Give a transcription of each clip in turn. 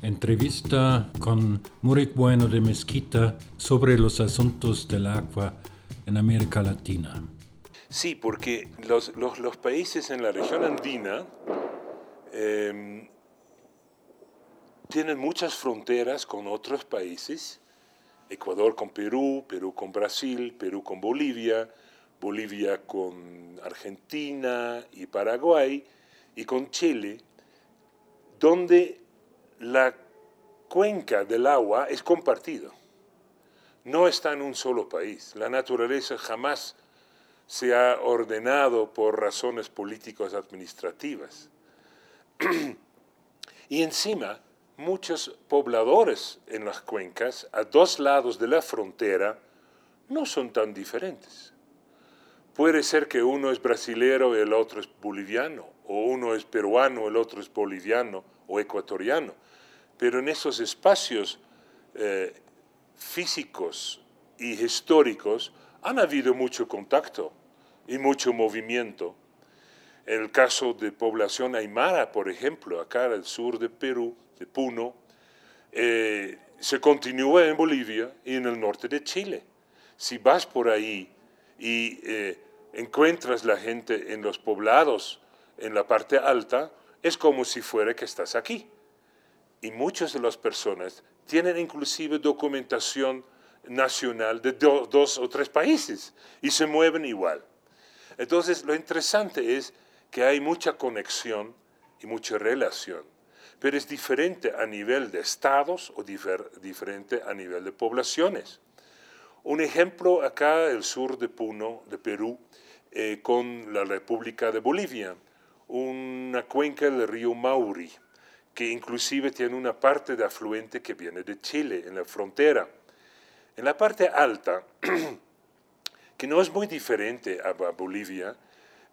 Entrevista con Murik Bueno de Mezquita sobre los asuntos del agua en América Latina. Sí, porque los, países en la región andina em, tienen muchas fronteras con otros países, Ecuador con Perú, Perú con Brasil, Perú con Bolivia, Bolivia con Argentina y Paraguay, y con Chile, donde la cuenca del agua es compartida. No está en un solo país. La naturaleza jamás se ha ordenado por razones políticas administrativas. y encima, muchos pobladores en las cuencas, a dos lados de la frontera, no son tan diferentes. Puede ser que uno es brasilero y el otro es boliviano, o uno es peruano, el otro es boliviano o ecuatoriano, pero en esos espacios eh, físicos y históricos han habido mucho contacto y mucho movimiento. En el caso de población aymara, por ejemplo, acá al sur de Perú, de Puno, eh, se continúa en Bolivia y en el norte de Chile. Si vas por ahí y eh, encuentras la gente en los poblados, en la parte alta, es como si fuera que estás aquí. Y muchas de las personas tienen inclusive documentación nacional de dos o tres países y se mueven igual. Entonces, lo interesante es que hay mucha conexión y mucha relación pero es diferente a nivel de estados o diferente a nivel de poblaciones. Un ejemplo acá, el sur de Puno, de Perú, eh, con la República de Bolivia, una cuenca del río Mauri, que inclusive tiene una parte de afluente que viene de Chile, en la frontera. En la parte alta, que no es muy diferente a, Bolivia,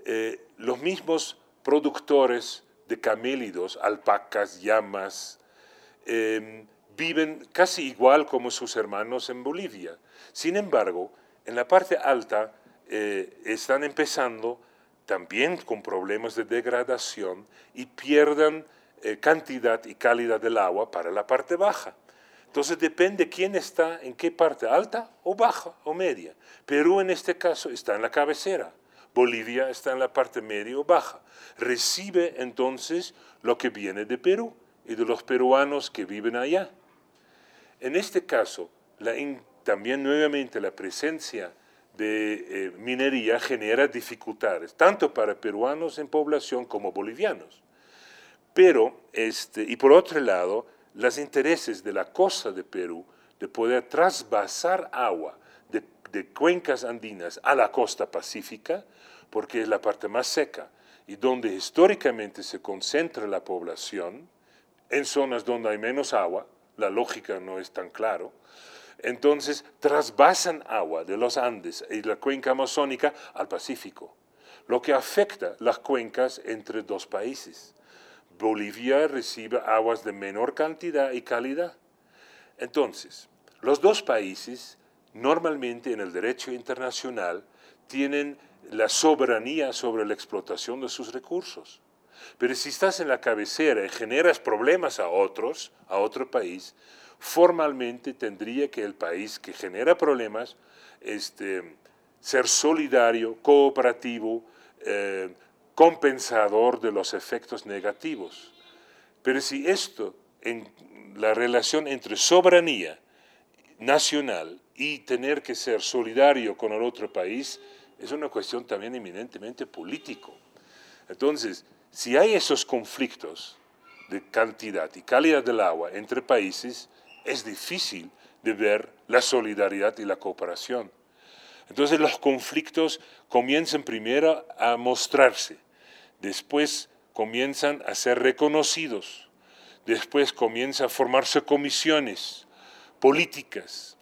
eh, los mismos productores de camélidos, alpacas, llamas, em, viven casi igual como sus hermanos en Bolivia. Sin embargo, en la parte alta eh, están empezando también con problemas de degradación y pierden eh, cantidad y calidad del agua para la parte baja. Entonces depende quién está en qué parte, alta o baja o media. Perú en este caso está en la cabecera. Bolivia está en la parte media o baja. Recibe entonces lo que viene de Perú y de los peruanos que viven allá. En este caso, también nuevamente la presencia de eh, minería genera dificultades, tanto para peruanos en población como bolivianos. Pero, este, y por otro lado, los intereses de la costa de Perú de poder trasvasar agua de cuencas andinas a la costa pacífica, porque es la parte más seca y donde históricamente se concentra la población, en zonas donde hay menos agua, la lógica no es tan claro, entonces trasvasan agua de los Andes y la cuenca amazónica al Pacífico, lo que afecta las cuencas entre dos países. Bolivia recibe aguas de menor cantidad y calidad. Entonces, los dos países normalmente en el derecho internacional tienen la soberanía sobre la explotación de sus recursos. Pero si estás en la cabecera y generas problemas a otros, a otro país, formalmente tendría que el país que genera problemas este, ser solidario, cooperativo, eh, compensador de los efectos negativos. Pero si esto, en la relación entre soberanía nacional y tener que ser solidario con el otro país es una cuestión también eminentemente político. Entonces, si hay esos conflictos de cantidad y calidad del agua entre países, es difícil de ver la solidaridad y la cooperación. Entonces los conflictos comienzan primero a mostrarse, después comienzan a ser reconocidos, después comienzan a formarse comisiones, políticas.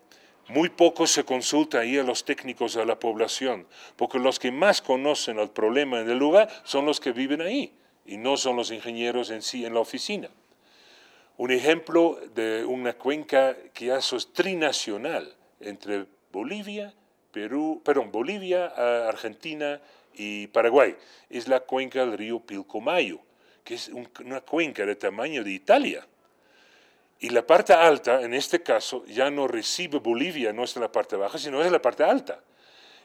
Muy poco se consulta ahí a los técnicos de la población, porque los que más conocen el problema en el lugar son los que viven ahí y no son los ingenieros en sí en la oficina. Un ejemplo de una cuenca que ya es trinacional entre Bolivia, Perú, perdón, Bolivia, Argentina y Paraguay es la cuenca del río Pilcomayo, que es una cuenca de tamaño de Italia Y la parte alta, en este caso, ya no recibe Bolivia, no es la parte baja, sino es la parte alta.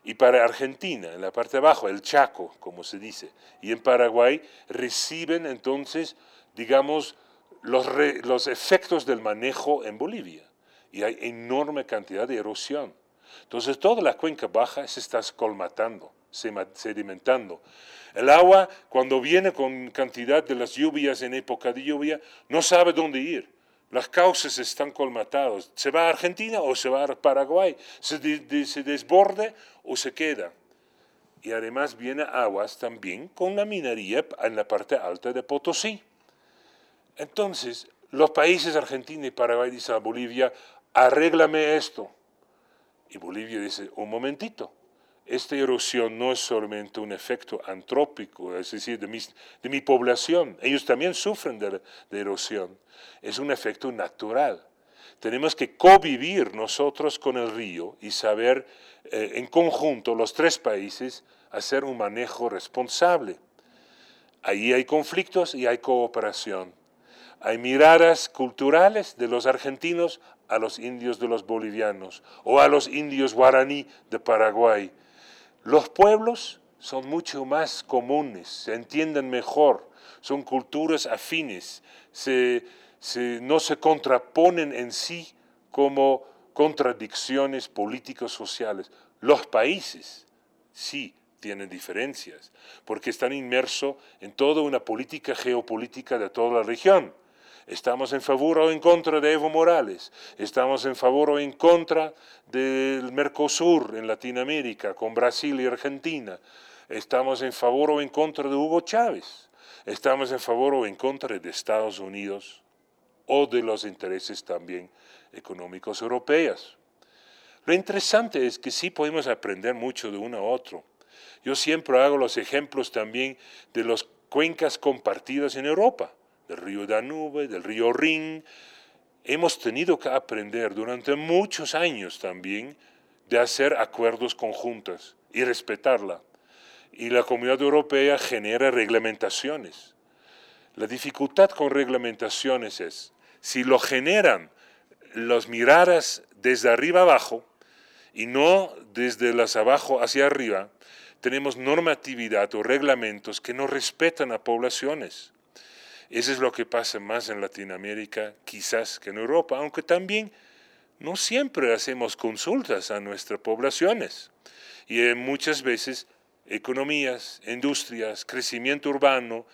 Y para Argentina, en la parte baja, el Chaco, como se dice, y en Paraguay, reciben entonces, digamos, los, los efectos del manejo en Bolivia. Y hay enorme cantidad de erosión. Entonces toda la cuenca baja se está colmatando, sedimentando. El agua, cuando viene con cantidad de las lluvias en época de lluvia, no sabe dónde ir. Las causas están colmatadas. ¿Se va a Argentina o se va a Paraguay? ¿Se, se desborde o se queda? Y además viene aguas también con la minería en la parte alta de Potosí. Entonces, los países Argentina y Paraguay dicen a Bolivia, arréglame esto. Y Bolivia dice, un momentito, esta erosión no es solamente un efecto antrópico, es decir, de mi, población, ellos también sufren de, erosión, es un efecto natural. Tenemos que convivir nosotros con el río y saber eh, en conjunto, los tres países, hacer un manejo responsable. Ahí hay conflictos y hay cooperación. Hay miradas culturales de los argentinos a los indios de los bolivianos o a los indios guaraní de Paraguay. Los pueblos son mucho más comunes, se entienden mejor, son culturas afines, no se contraponen en sí como contradicciones políticos sociales. Los países sí tienen diferencias, porque están inmersos en toda una política geopolítica de toda la región. Estamos en favor o en contra de Evo Morales. Estamos en favor o en contra del Mercosur en Latinoamérica, con Brasil y Argentina. Estamos en favor o en contra de Hugo Chávez. Estamos en favor o en contra de Estados Unidos o de los intereses también económicos europeos. Lo interesante es que sí podemos aprender mucho de uno a otro. Yo siempre hago los ejemplos también de las cuencas compartidas en Europa del río Danube, del río Rin. Hemos tenido que aprender durante muchos años también de hacer acuerdos conjuntos y respetarla. Y la comunidad europea genera reglamentaciones. La dificultad con reglamentaciones es, si lo generan las miradas desde arriba abajo y no desde las abajo hacia arriba, tenemos normatividad o reglamentos que no respetan a poblaciones. Eso es lo que pasa más en Latinoamérica quizás que en Europa, aunque también no siempre hacemos consultas a nuestras poblaciones. Y muchas veces economías, industrias, crecimiento urbano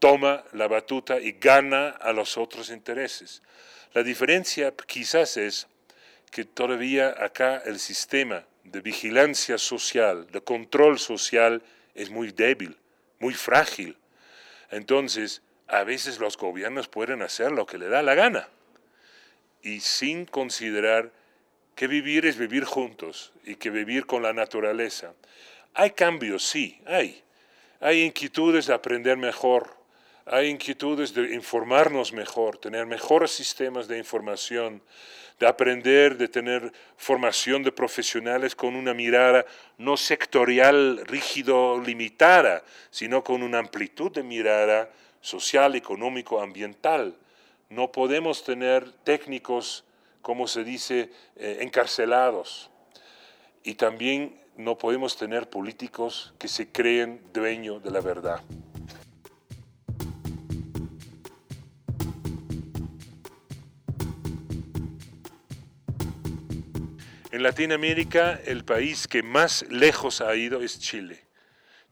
toma la batuta y gana a los otros intereses. La diferencia quizás es que todavía acá el sistema de vigilancia social, de control social, es muy débil, muy frágil. Entonces, a veces los gobiernos pueden hacer lo que le da la gana y sin considerar que vivir es vivir juntos y que vivir con la naturaleza. Hay cambios, sí, hay. Hay inquietudes de aprender mejor, hay inquietudes de informarnos mejor, tener mejores sistemas de información, de aprender, de tener formación de profesionales con una mirada no sectorial, rígido, limitada, sino con una amplitud de mirada social, económico, ambiental. No podemos tener técnicos, como se dice, eh, encarcelados. Y también no podemos tener políticos que se creen dueños de la verdad. En Latinoamérica, el país que más lejos ha ido es Chile.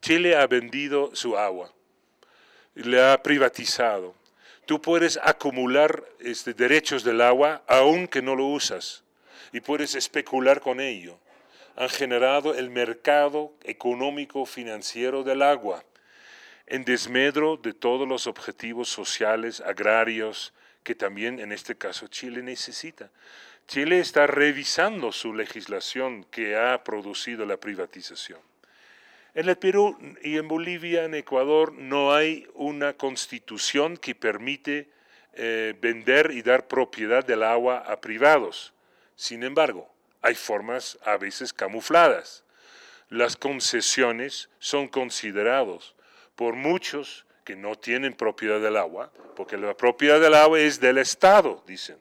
Chile ha vendido su agua le ha privatizado. Tú puedes acumular este, derechos del agua aunque no lo usas y puedes especular con ello. Han generado el mercado económico financiero del agua en desmedro de todos los objetivos sociales, agrarios, que también en este caso Chile necesita. Chile está revisando su legislación que ha producido la privatización. En el Perú y en Bolivia, en Ecuador, no hay una constitución que permite eh, vender y dar propiedad del agua a privados. Sin embargo, hay formas a veces camufladas. Las concesiones son considerados por muchos que no tienen propiedad del agua, porque la propiedad del agua es del Estado, dicen.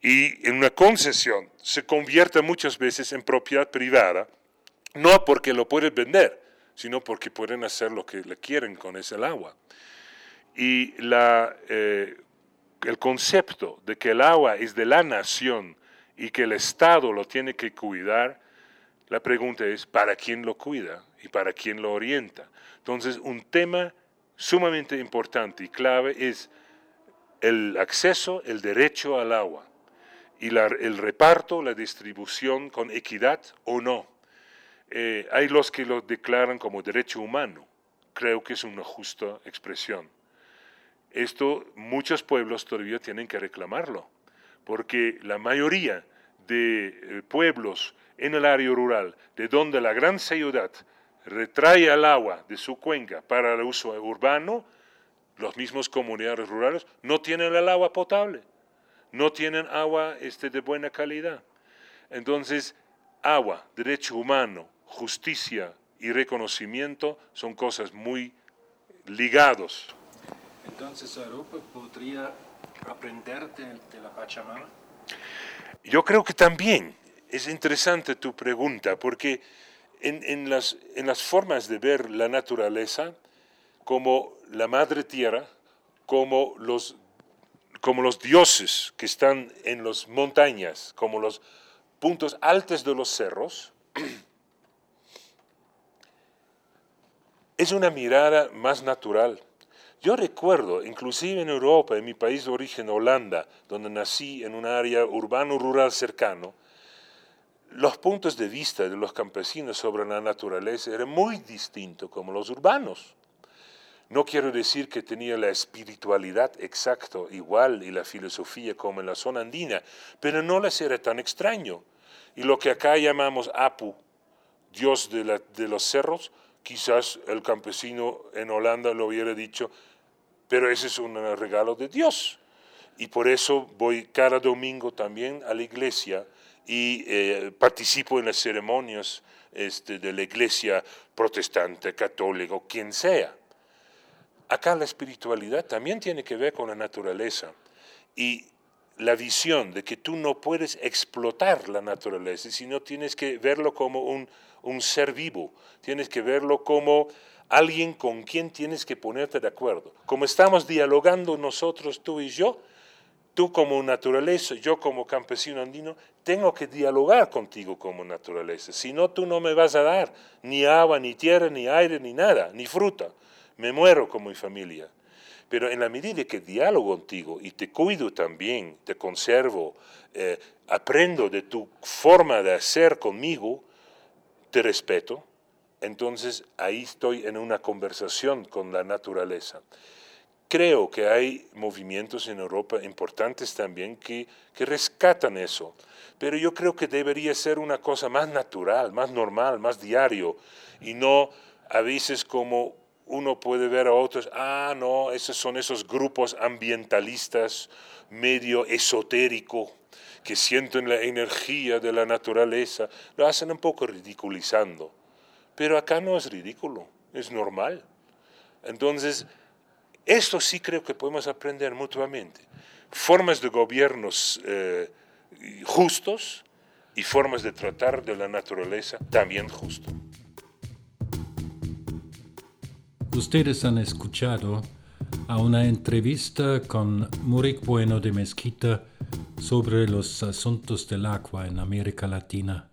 Y en una concesión se convierte muchas veces en propiedad privada, no porque lo pueden vender, sino porque pueden hacer lo que le quieren con ese agua. Y eh, el concepto de que el agua es de la nación y que el Estado lo tiene que cuidar, la pregunta es, ¿para quién lo cuida y para quién lo orienta? Entonces, un tema sumamente importante y clave es el acceso, el derecho al agua y el reparto, la distribución con equidad o no. Eh, hay los que lo declaran como derecho humano. Creo que es una justa expresión. Esto muchos pueblos todavía tienen que reclamarlo, porque la mayoría de eh, pueblos en el área rural, de donde la gran ciudad retrae el agua de su cuenca para el uso urbano, los mismos comunidades rurales no tienen el agua potable, no tienen agua este, de buena calidad. Entonces, agua, derecho humano, justicia y reconocimiento son cosas muy ligados. Entonces, Europa podría aprender de, de la Pachamama. Yo creo que también. Es interesante tu pregunta, porque en, las, en las formas de ver la naturaleza, como la madre tierra, como los, como los dioses que están en las montañas, como los puntos altos de los cerros, es una mirada más natural. Yo recuerdo, inclusive en Europa, en mi país de origen, Holanda, donde nací en un área urbano-rural cercano, los puntos de vista de los campesinos sobre la naturaleza eran muy distintos como los urbanos. No quiero decir que tenía la espiritualidad exacta igual y la filosofía como en la zona andina, pero no les era tan extraño. Y lo que acá llamamos Apu, Dios de, de los cerros, quizás el campesino en Holanda lo hubiera dicho, pero ese es un regalo de Dios. Y por eso voy cada domingo también a la iglesia y eh, participo en las ceremonias este, de la iglesia protestante, católica, quien sea. Acá la espiritualidad también tiene que ver con la naturaleza y la visión de que tú no puedes explotar la naturaleza, sino tienes que verlo como un, un ser vivo, tienes que verlo como alguien con quien tienes que ponerte de acuerdo. Como estamos dialogando nosotros, tú y yo, tú como naturaleza, yo como campesino andino, tengo que dialogar contigo como naturaleza. Si no, tú no me vas a dar ni agua, ni tierra, ni aire, ni nada, ni fruta. Me muero como mi familia. Pero en la medida que dialogo contigo y te cuido también, te conservo, eh, aprendo de tu forma de hacer conmigo, te respeto, entonces ahí estoy en una conversación con la naturaleza. Creo que hay movimientos en Europa importantes también que, que rescatan eso, pero yo creo que debería ser una cosa más natural, más normal, más diario, y no a veces como uno puede ver a otros, ah, no, esos son esos grupos ambientalistas medio esotérico que sienten la energía de la naturaleza, lo hacen un poco ridiculizando. Pero acá no es ridículo, es normal. Entonces, esto sí creo que podemos aprender mutuamente. Formas de gobiernos eh, justos y formas de tratar de la naturaleza también justo. Ustedes han escuchado a una entrevista con Murik Bueno de Mezquita sobre los asuntos del agua en América Latina.